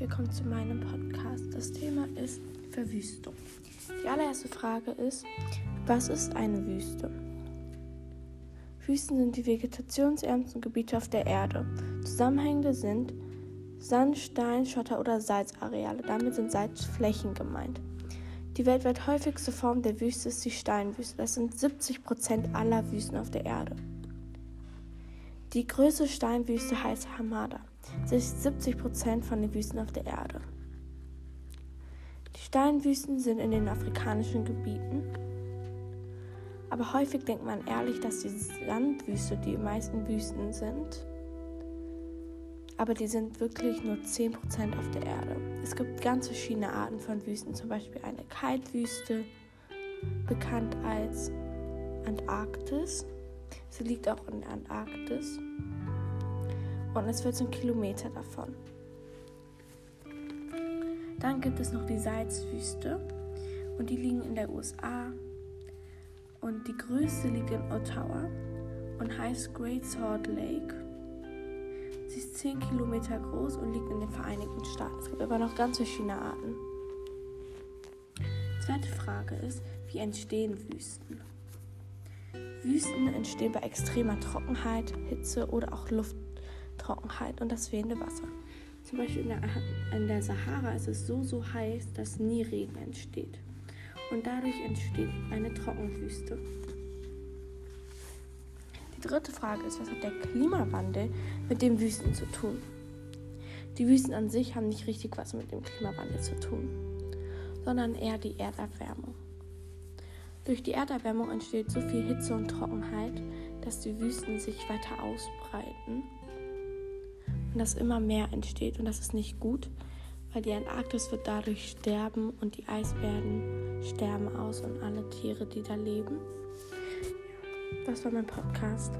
willkommen zu meinem Podcast. Das Thema ist Verwüstung. Die allererste Frage ist, was ist eine Wüste? Wüsten sind die vegetationsärmsten Gebiete auf der Erde. Zusammenhängende sind Sand, Stein, Schotter oder Salzareale. Damit sind Salzflächen gemeint. Die weltweit häufigste Form der Wüste ist die Steinwüste. Das sind 70 Prozent aller Wüsten auf der Erde. Die größte Steinwüste heißt Hamada. Sie ist 70 Prozent von den Wüsten auf der Erde. Die Steinwüsten sind in den afrikanischen Gebieten. Aber häufig denkt man ehrlich, dass die Sandwüste die meisten Wüsten sind. Aber die sind wirklich nur 10% auf der Erde. Es gibt ganz verschiedene Arten von Wüsten, zum Beispiel eine Kaltwüste, bekannt als Antarktis. Sie liegt auch in der Antarktis es 14 Kilometer davon. Dann gibt es noch die Salzwüste und die liegen in der USA und die größte liegt in Ottawa und heißt Great Salt Lake. Sie ist 10 Kilometer groß und liegt in den Vereinigten Staaten. Es gibt aber noch ganz verschiedene Arten. Zweite Frage ist, wie entstehen Wüsten? Wüsten entstehen bei extremer Trockenheit, Hitze oder auch Lufttrockenheit und das fehlende Wasser. Zum Beispiel in der, in der Sahara ist es so, so heiß, dass nie Regen entsteht. Und dadurch entsteht eine Trockenwüste. Die dritte Frage ist, was hat der Klimawandel mit den Wüsten zu tun? Die Wüsten an sich haben nicht richtig was mit dem Klimawandel zu tun, sondern eher die Erderwärmung. Durch die Erderwärmung entsteht so viel Hitze und Trockenheit, dass die Wüsten sich weiter ausbreiten und dass immer mehr entsteht und das ist nicht gut, weil die Antarktis wird dadurch sterben und die Eisbären sterben aus und alle Tiere, die da leben. Das war mein Podcast.